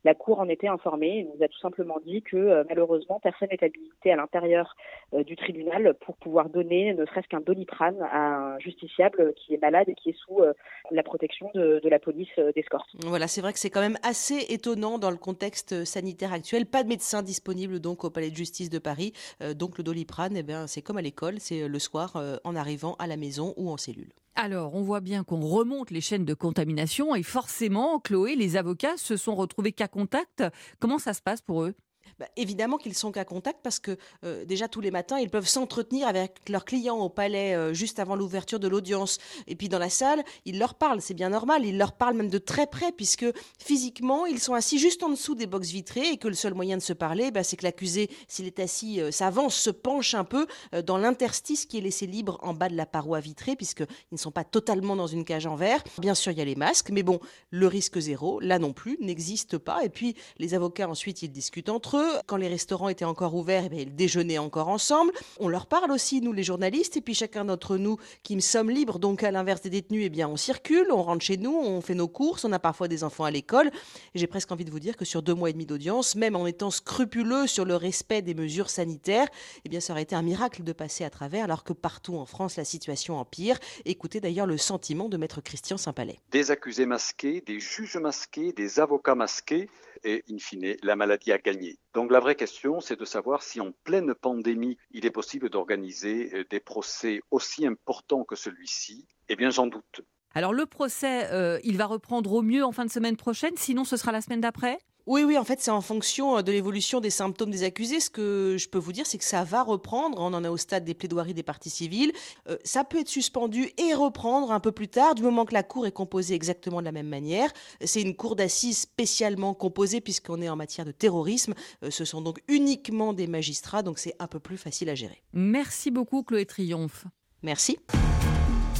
La Cour en était informée et nous a tout simplement dit que euh, malheureusement, personne n'est habilité à l'intérieur euh, du tribunal pour pouvoir donner ne serait-ce qu'un doliprane à un justiciable qui est malade et qui est sous euh, la protection de, la police d'escorte. Voilà, c'est vrai que c'est quand même assez étonnant dans le contexte sanitaire actuel. Pas de médecin disponible donc au palais de justice de Paris. Donc le doliprane, eh c'est comme à l'école, c'est le soir en arrivant à la maison ou en cellule. Alors, on voit bien qu'on remonte les chaînes de contamination et forcément, Chloé, les avocats se sont retrouvés cas contact. Comment ça se passe pour eux? Bah, évidemment qu'ils sont qu'à contact parce que euh, déjà tous les matins, ils peuvent s'entretenir avec leurs clients au palais euh, juste avant l'ouverture de l'audience. Et puis dans la salle, ils leur parlent, c'est bien normal, ils leur parlent même de très près puisque physiquement, ils sont assis juste en dessous des box vitrées et que le seul moyen de se parler, bah, c'est que l'accusé, s'il est assis, euh, s'avance, se penche un peu dans l'interstice qui est laissé libre en bas de la paroi vitrée puisqu'ils ne sont pas totalement dans une cage en verre. Bien sûr, il y a les masques, mais bon, le risque zéro, là non plus, n'existe pas. Et puis les avocats ensuite, ils discutent entre Quand les restaurants étaient encore ouverts, eh ils déjeunaient encore ensemble. On leur parle aussi, nous les journalistes, et puis chacun d'entre nous qui me sommes libres, donc à l'inverse des détenus, eh bien, on circule, on rentre chez nous, on fait nos courses, on a parfois des enfants à l'école. J'ai presque envie de vous dire que sur deux mois et demi d'audience, même en étant scrupuleux sur le respect des mesures sanitaires, eh bien, ça aurait été un miracle de passer à travers, alors que partout en France, la situation empire. Écoutez d'ailleurs le sentiment de maître Christian Saint-Palais. des accusés masqués, des juges masqués, des avocats masqués, et in fine, la maladie a gagné. Donc la vraie question, c'est de savoir si en pleine pandémie, il est possible d'organiser euh, des procès aussi importants que celui-ci. Eh bien, j'en doute. Alors, le procès, euh, il va reprendre au mieux en fin de semaine prochaine, sinon ce sera la semaine d'après? Oui, oui, en fait, c'est en fonction euh, de l'évolution des symptômes des accusés. Ce que je peux vous dire, c'est que ça va reprendre. On en est au stade des plaidoiries des parties civiles. Euh, ça peut être suspendu et reprendre un peu plus tard, du moment que la cour est composée exactement de la même manière. C'est une cour d'assises spécialement composée, puisqu'on est en matière de terrorisme. Euh, ce sont donc uniquement des magistrats, donc c'est un peu plus facile à gérer. Merci beaucoup, Chloé Triomphe. Merci.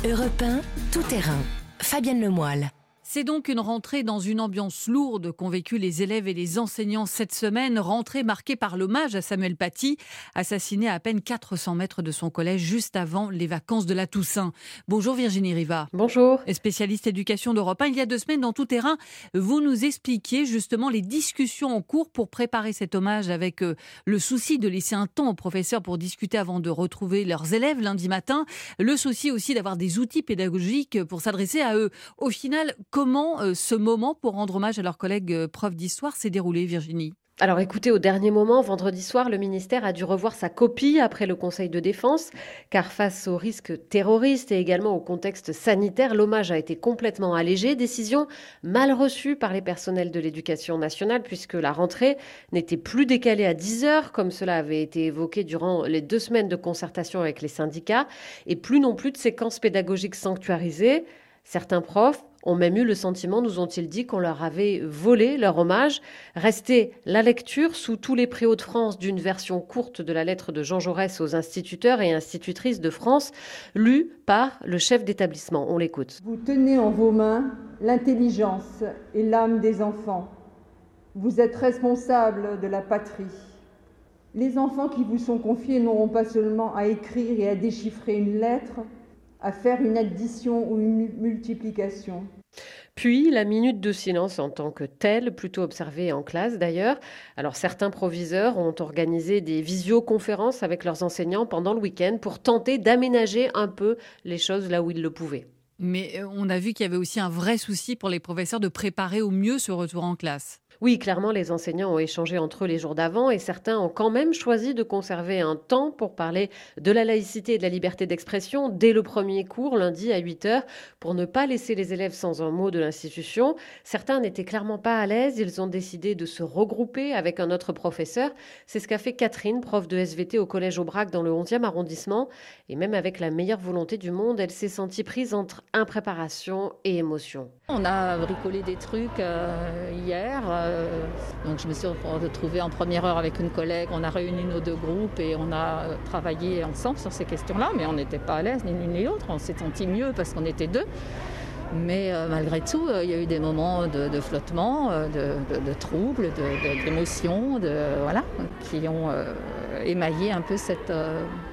Europe 1, tout terrain. Fabienne Lemoyle. C'est donc une rentrée dans une ambiance lourde qu'ont vécu les élèves et les enseignants cette semaine, rentrée marquée par l'hommage à Samuel Paty, assassiné à à peine 400 mètres de son collège juste avant les vacances de la Toussaint. Bonjour Virginie Riva. Bonjour. Spécialiste éducation d'Europe 1. Il y a deux semaines, dans Tout Terrain, vous nous expliquiez justement les discussions en cours pour préparer cet hommage avec euh, le souci de laisser un temps aux professeurs pour discuter avant de retrouver leurs élèves lundi matin. Le souci aussi d'avoir des outils pédagogiques pour s'adresser à eux. Au final, comment euh, ce moment pour rendre hommage à leurs collègues euh, profs d'histoire s'est déroulé, Virginie? Alors écoutez, au dernier moment, vendredi soir, le ministère a dû revoir sa copie après le Conseil de défense, car face aux risques terroristes et également au contexte sanitaire, l'hommage a été complètement allégé. Décision mal reçue par les personnels de l'éducation nationale, puisque la rentrée n'était plus décalée à 10 heures, comme cela avait été évoqué durant les deux semaines de concertation avec les syndicats, et plus non plus de séquences pédagogiques sanctuarisées. Certains profs ont même eu le sentiment, nous ont-ils dit, qu'on leur avait volé leur hommage. Restait la lecture sous tous les préaux de France d'une version courte de la lettre de Jean Jaurès aux instituteurs et institutrices de France, lue par le chef d'établissement. On l'écoute. Vous tenez en vos mains l'intelligence et l'âme des enfants. Vous êtes responsable de la patrie. Les enfants qui vous sont confiés n'auront pas seulement à écrire et à déchiffrer une lettre, à faire une addition ou une multiplication. Puis la minute de silence en tant que telle, plutôt observée en classe d'ailleurs. Alors certains proviseurs ont organisé des visioconférences avec leurs enseignants pendant le week-end pour tenter d'aménager un peu les choses là où ils le pouvaient. Mais euh, on a vu qu'il y avait aussi un vrai souci pour les professeurs de préparer au mieux ce retour en classe. Oui, clairement, les enseignants ont échangé entre eux les jours d'avant et certains ont quand même choisi de conserver un temps pour parler de la laïcité et de la liberté d'expression dès le premier cours, lundi à 8 h pour ne pas laisser les élèves sans un mot de l'institution. Certains n'étaient clairement pas à l'aise, ils ont décidé de se regrouper avec un autre professeur. C'est ce qu'a fait Catherine, prof de SVT au collège Aubrac dans le 11e arrondissement. Et même avec la meilleure volonté du monde, elle s'est sentie prise entre impréparation et émotion. On a bricolé des trucs euh, hier. Euh, donc je me suis retrouvée en première heure avec une collègue, on a réuni nos deux groupes et on a euh, travaillé ensemble sur ces questions-là, mais on n'était pas à l'aise ni l'une ni l'autre, on s'est senti mieux parce qu'on était deux. Mais euh, malgré tout, il y a eu des moments de, flottement, de, troubles, d'émotions, de, voilà, qui ont émaillé un peu cette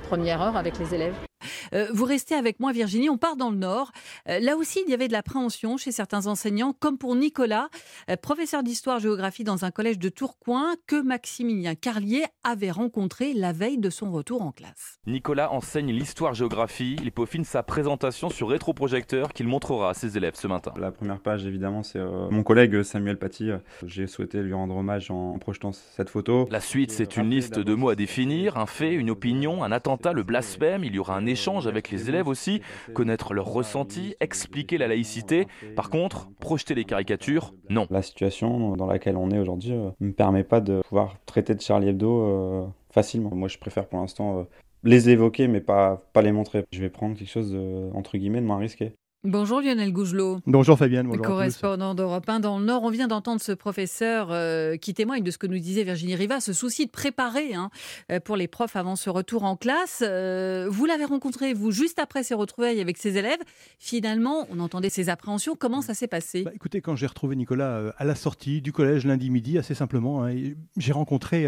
première heure avec les élèves. Euh, vous restez avec moi, Virginie. On part dans le Nord. Euh, là aussi, il y avait de l'appréhension chez certains enseignants, comme pour Nicolas, euh, professeur d'histoire-géographie dans un collège de Tourcoing, que Maximilien Carlier avait rencontré la veille de son retour en classe. Nicolas enseigne l'histoire-géographie. Il peaufine sa présentation sur rétroprojecteur qu'il montrera à ses élèves ce matin. La première page, évidemment, c'est mon collègue Samuel Paty. J'ai souhaité lui rendre hommage en projetant cette photo. La suite, c'est une liste de mots à définir, un fait, une opinion, un attentat, le blasphème. Il y aura un échange avec les élèves aussi, connaître leurs ressentis, expliquer la laïcité. Par contre, projeter les caricatures, non. La situation dans laquelle on est aujourd'hui ne euh, me permet pas de pouvoir traiter de Charlie Hebdo euh, facilement. Moi, je préfère pour l'instant euh, les évoquer, mais pas, pas les montrer. Je vais prendre quelque chose, entre guillemets, de moins risqué. Bonjour Lionel Gougelot. Bonjour Fabienne. Bonjour correspondant d'Europe 1 dans le Nord. On vient d'entendre ce professeur euh, qui témoigne de ce que nous disait Virginie Riva, ce souci de préparer hein, euh, pour les profs avant ce retour en classe. Euh, vous l'avez rencontré, vous, juste après ses retrouvailles avec ses élèves. Finalement, on entendait ses appréhensions. Comment ça s'est passé? Bah, Écoutez, quand j'ai retrouvé Nicolas à la sortie du collège lundi midi, assez simplement, hein, j'ai rencontré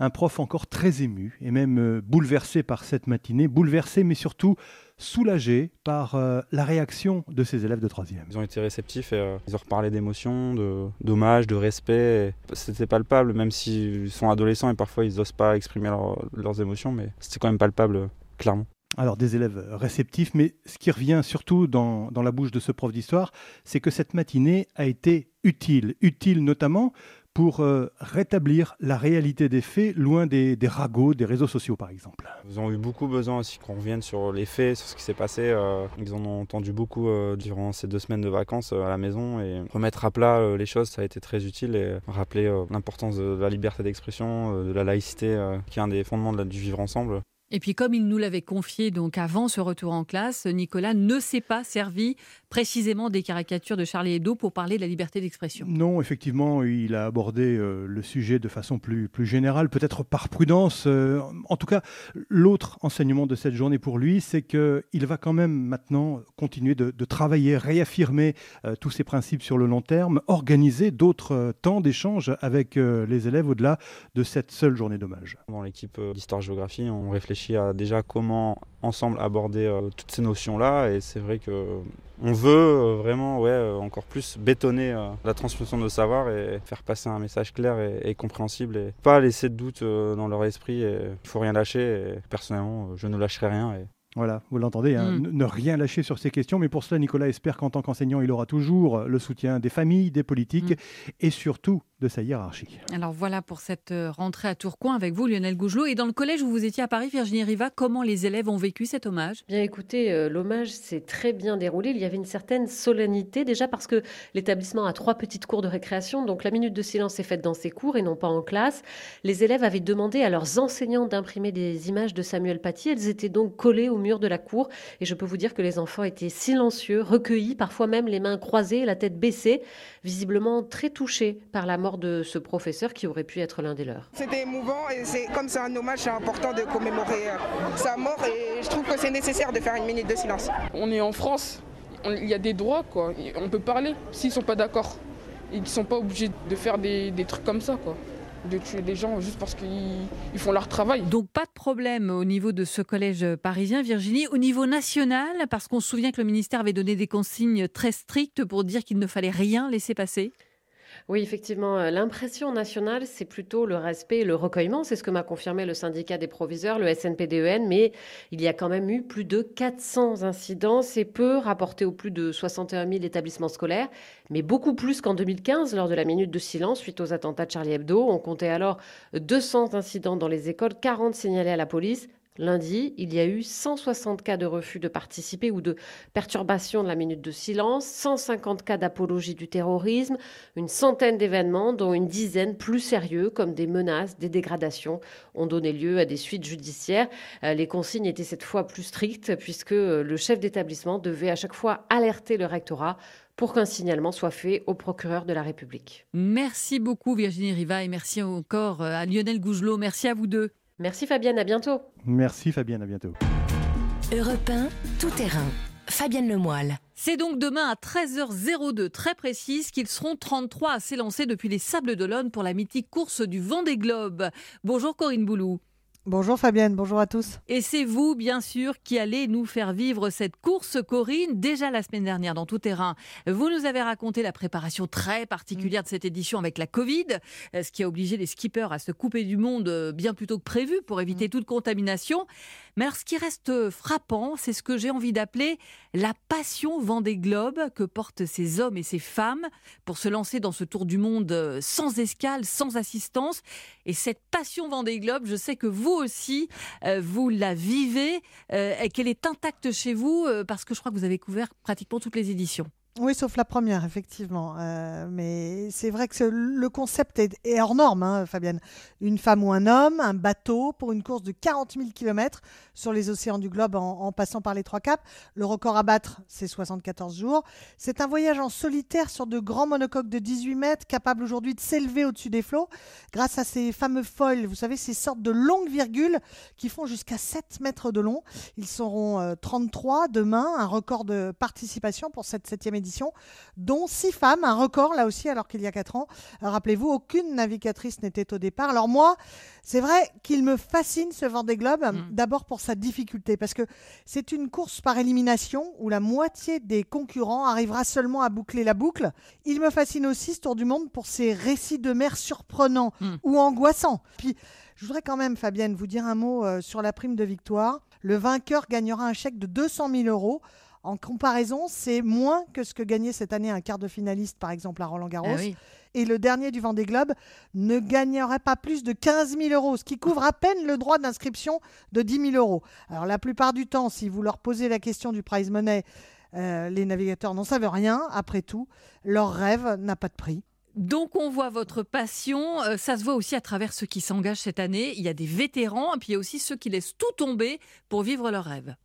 un prof encore très ému et même bouleversé par cette matinée. Bouleversé, mais surtout soulagé par euh, la réaction de ses élèves de troisième. Ils ont été réceptifs et euh, ils ont reparlé d'émotions, de, d'hommage, de respect. C'était palpable, même s'ils sont adolescents et parfois ils n'osent pas exprimer leurs émotions, mais c'était quand même palpable, clairement. Alors des élèves réceptifs, mais ce qui revient surtout dans, dans la bouche de ce prof d'histoire, c'est que cette matinée a été utile. Utile notamment pour euh, rétablir la réalité des faits, loin des, ragots des réseaux sociaux par exemple. Ils ont eu beaucoup besoin aussi qu'on revienne sur les faits, sur ce qui s'est passé. Euh, ils en ont entendu beaucoup euh, durant ces deux semaines de vacances à la maison et remettre à plat les choses, ça a été très utile et rappeler l'importance de la liberté d'expression, de la laïcité, qui est un des fondements de la, du vivre ensemble. Et puis, comme il nous l'avait confié donc avant ce retour en classe, Nicolas ne s'est pas servi précisément des caricatures de Charlie Hebdo pour parler de la liberté d'expression. Non, effectivement, il a abordé euh, le sujet de façon plus, plus générale, peut-être par prudence. Euh, en tout cas, l'autre enseignement de cette journée pour lui, c'est qu'il va quand même maintenant continuer de, travailler, réaffirmer euh, tous ces principes sur le long terme, organiser d'autres temps d'échange avec les élèves au-delà de cette seule journée d'hommage. Dans l'équipe d'histoire-géographie, on réfléchit à déjà comment ensemble aborder euh, toutes ces notions-là. Et c'est vrai que on veut euh, vraiment ouais, euh, encore plus bétonner la transmission de savoir et faire passer un message clair et, compréhensible et pas laisser de doute dans leur esprit. Et il faut rien lâcher. Et personnellement, je ne lâcherai rien. Et voilà, vous l'entendez, hein, mm. ne rien lâcher sur ces questions. Mais pour cela, Nicolas espère qu'en tant qu'enseignant, il aura toujours le soutien des familles, des politiques mm. et surtout de sa hiérarchie. Alors voilà pour cette euh, rentrée à Tourcoing avec vous, Lionel Gougelot. Et dans le collège où vous étiez à Paris, Virginie Riva, comment les élèves ont vécu cet hommage? Bien écoutez, euh, l'hommage s'est très bien déroulé. Il y avait une certaine solennité déjà parce que l'établissement a trois petites cours de récréation. Donc la minute de silence est faite dans ces cours et non pas en classe. Les élèves avaient demandé à leurs enseignants d'imprimer des images de Samuel Paty. Elles étaient donc collées au mur de la cour. Et je peux vous dire que les enfants étaient silencieux, recueillis, parfois même les mains croisées, la tête baissée, visiblement très touchés par la mort de ce professeur qui aurait pu être l'un des leurs. C'était émouvant et c'est comme c'est un hommage, c'est important de commémorer euh, sa mort et je trouve que c'est nécessaire de faire une minute de silence. On est en France, il y a des droits quoi, on peut parler s'ils sont pas d'accord. Ils ne sont pas obligés de faire des, des trucs comme ça quoi de tuer des gens juste parce qu'ils font leur travail. Donc pas de problème au niveau de ce collège parisien, Virginie. Au niveau national, parce qu'on se souvient que le ministère avait donné des consignes très strictes pour dire qu'il ne fallait rien laisser passer Oui, effectivement, euh, l'impression nationale, c'est plutôt le respect et le recueillement. C'est ce que m'a confirmé le syndicat des proviseurs, le SNPDEN. Mais il y a quand même eu plus de 400 incidents. C'est peu rapporté aux plus de 61 000 établissements scolaires, mais beaucoup plus qu'en 2015, lors de la minute de silence suite aux attentats de Charlie Hebdo. On comptait alors 200 incidents dans les écoles, 40 signalés à la police. Lundi, il y a eu 160 cas de refus de participer ou de perturbation de la minute de silence, 150 cas d'apologie du terrorisme, une centaine d'événements, dont une dizaine plus sérieux, comme des menaces, des dégradations, ont donné lieu à des suites judiciaires. Euh, les consignes étaient cette fois plus strictes, puisque le chef d'établissement devait à chaque fois alerter le rectorat pour qu'un signalement soit fait au procureur de la République. Merci beaucoup Virginie Riva et merci encore euh, à Lionel Gougelot. Merci à vous deux. Merci Fabienne, à bientôt. Merci Fabienne, à bientôt. Europe 1, tout terrain. Fabienne Lemoyle. C'est donc demain à 13h02, très précise, qu'ils seront 33 à s'élancer depuis les Sables d'Olonne pour la mythique course du Vendée Globe. Bonjour Corinne Boulou. Bonjour Fabienne, bonjour à tous. Et c'est vous, bien sûr, qui allez nous faire vivre cette course, Corinne, déjà la semaine dernière dans Tout Terrain. Vous nous avez raconté la préparation très particulière de cette édition avec la Covid, euh, ce qui a obligé les skippers à se couper du monde euh, bien plus tôt que prévu pour éviter toute contamination. Mais alors, ce qui reste frappant, c'est ce que j'ai envie d'appeler la passion Vendée Globe que portent ces hommes et ces femmes pour se lancer dans ce tour du monde euh, sans escale, sans assistance. Et cette passion Vendée Globe, je sais que vous aussi, euh, vous la vivez euh, et qu'elle est intacte chez vous parce que je crois que vous avez couvert pratiquement toutes les éditions. Oui, sauf la première, effectivement. Euh, mais c'est vrai que le concept est, hors norme, hein, Fabienne. Une femme ou un homme, un bateau pour une course de 40 000 km sur les océans du globe en, passant par les trois caps. Le record à battre, c'est 74 jours. C'est un voyage en solitaire sur de grands monocoques de 18 mètres, capable aujourd'hui de s'élever au-dessus des flots grâce à ces fameux foils, vous savez, ces sortes de longues virgules qui font jusqu'à 7 mètres de long. Ils seront 33 euh, demain, un record de participation pour cette septième édition dont six femmes, un record là aussi, alors qu'il y a quatre ans. Rappelez-vous, aucune navigatrice n'était au départ. Alors moi, c'est vrai qu'il me fascine ce Vendée Globe, mm. d'abord pour sa difficulté, parce que c'est une course par élimination où la moitié des concurrents arrivera seulement à boucler la boucle. Il me fascine aussi ce Tour du Monde pour ses récits de mer surprenants mm. ou angoissants. Puis, je voudrais quand même, Fabienne, vous dire un mot euh, sur la prime de victoire. Le vainqueur gagnera un chèque de 200 000 euros en comparaison, c'est moins que ce que gagnait cette année un quart de finaliste, par exemple, à Roland Garros. Ah Et le dernier du Vendée Globe ne gagnerait pas plus de 15 000 euros, ce qui couvre à peine le droit d'inscription de 10 000 euros. Alors la plupart du temps, si vous leur posez la question du prize money, euh, les navigateurs n'en savent rien. Après tout, leur rêve n'a pas de prix. Donc on voit votre passion, euh, ça se voit aussi à travers ceux qui s'engagent cette année. Il y a des vétérans et puis il y a aussi ceux qui laissent tout tomber pour vivre leur rêve.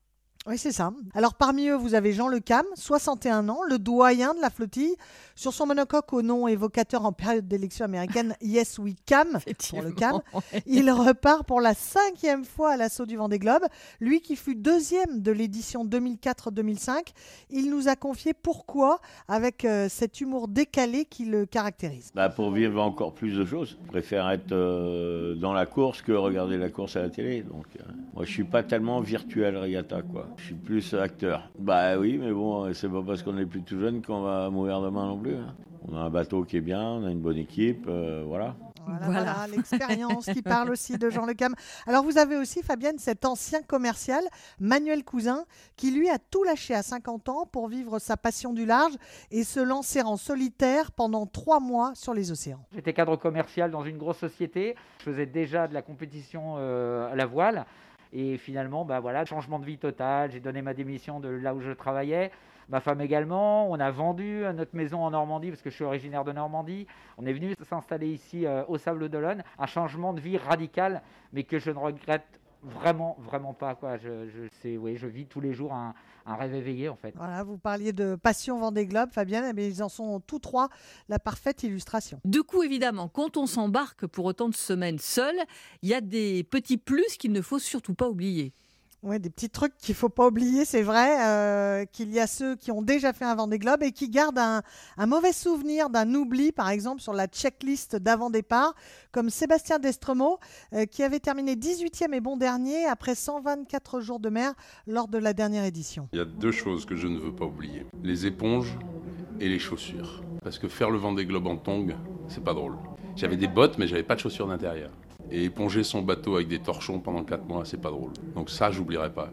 Oui, c'est ça. Alors parmi eux, vous avez Jean Le Cam, 61 ans, le doyen de la flottille. Sur son monocoque au nom évocateur en période d'élection américaine, [LAUGHS] Yes We Cam, pour le Cam, il repart pour la cinquième fois à l'assaut du Vendée Globe. Lui qui fut deuxième de l'édition 2004-2005, il nous a confié pourquoi avec euh, cet humour décalé qui le caractérise. Bah pour vivre encore plus de choses. Je préfère être euh, dans la course que regarder la course à la télé. Donc euh, moi je suis pas tellement virtuel regatta quoi. Je suis plus acteur. Bah oui, mais bon, c'est pas parce qu'on est plus tout jeune qu'on va mourir demain non plus. Hein. On a un bateau qui est bien, on a une bonne équipe, euh, voilà. Voilà, l'expérience qui parle aussi de Jean Le Cam. Alors vous avez aussi, Fabienne, cet ancien commercial, Manuel Cousin, qui lui a tout lâché à 50 ans pour vivre sa passion du large et se lancer en solitaire pendant trois mois sur les océans. J'étais cadre commercial dans une grosse société. Je faisais déjà de la compétition euh, à la voile. Et finalement, bah voilà, changement de vie total. J'ai donné ma démission de là où je travaillais. Ma femme également. On a vendu notre maison en Normandie parce que je suis originaire de Normandie. On est venu s'installer ici euh, au Sable d'Olonne. Un changement de vie radical, mais que je ne regrette vraiment, vraiment pas. Quoi. Je, je, sais, oui, je vis tous les jours un, un, rêve éveillé, en fait. Voilà, vous parliez de passion Vendée Globe, Fabienne, mais ils en sont tous trois la parfaite illustration. Du coup, évidemment, quand on s'embarque pour autant de semaines seul, il y a des petits plus qu'il ne faut surtout pas oublier. Oui, des petits trucs qu'il faut pas oublier, c'est vrai, euh, qu'il y a ceux qui ont déjà fait un Vendée Globe et qui gardent un, mauvais souvenir d'un oubli, par exemple, sur la checklist d'avant-départ, comme Sébastien Destremo, euh, qui avait terminé 18e et bon dernier après 124 jours de mer lors de la dernière édition. Il y a deux choses que je ne veux pas oublier, les éponges et les chaussures. Parce que faire le vent des globes en tongs, c'est pas drôle. J'avais des bottes, mais j'avais pas de chaussures d'intérieur. Et éponger son bateau avec des torchons pendant 4 mois, c'est pas drôle. Donc ça, j'oublierai pas.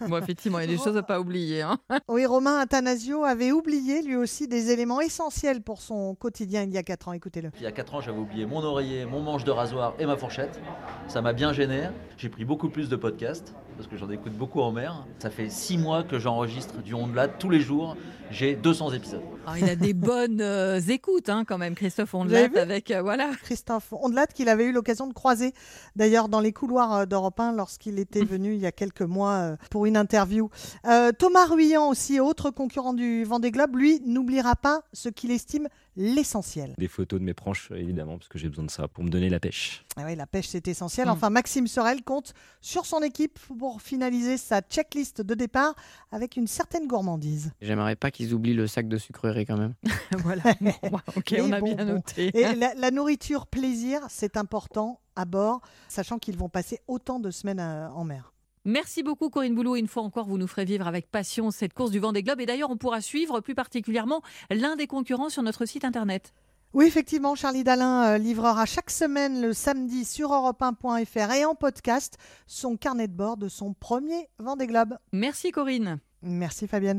[LAUGHS] bon, effectivement, il y a des choses à pas oublier. Hein. [LAUGHS] Oui, Romain Athanasio avait oublié lui aussi des éléments essentiels pour son quotidien il y a 4 ans. Écoutez-le. Il y a 4 ans, j'avais oublié mon oreiller, mon manche de rasoir et ma fourchette. Ça m'a bien gêné. J'ai pris beaucoup plus de podcasts parce que j'en écoute beaucoup en mer. Ça fait 6 mois que j'enregistre du Ondelat tous les jours. J'ai 200 épisodes. Alors, il a des [LAUGHS] bonnes euh, écoutes hein, quand même, Christophe Ondelat, avec euh, voilà. Christophe Ondelat qu'il avait eu l'occasion de croiser d'ailleurs dans les couloirs euh, d'Europe 1 lorsqu'il était [LAUGHS] venu il y a quelques mois pour une interview. Euh, Thomas Ruyant aussi, autre concurrent du Vendée Globe, lui n'oubliera pas ce qu'il estime l'essentiel. Des photos de mes proches, évidemment, parce que j'ai besoin de ça pour me donner la pêche. Ah oui, la pêche, c'est essentiel. Enfin, Maxime Sorel compte sur son équipe pour finaliser sa checklist de départ avec une certaine gourmandise. J'aimerais pas qu'ils oublient le sac de sucreries quand même. [LAUGHS] [LAUGHS] voilà. Bon, ok, on a bien noté. Et [LAUGHS] la, la nourriture plaisir, c'est important à bord, sachant qu'ils vont passer autant de semaines à- en mer. Merci beaucoup Corinne Boulot. Une fois encore, vous nous ferez vivre avec passion cette course du Vendée Globe. Et d'ailleurs, on pourra suivre plus particulièrement l'un des concurrents sur notre site internet. Oui, effectivement, Charlie Dalin euh, livrera chaque semaine le samedi sur europe1.fr et en podcast son carnet de bord de son premier Vendée Globe. Merci Corinne. Merci Fabienne.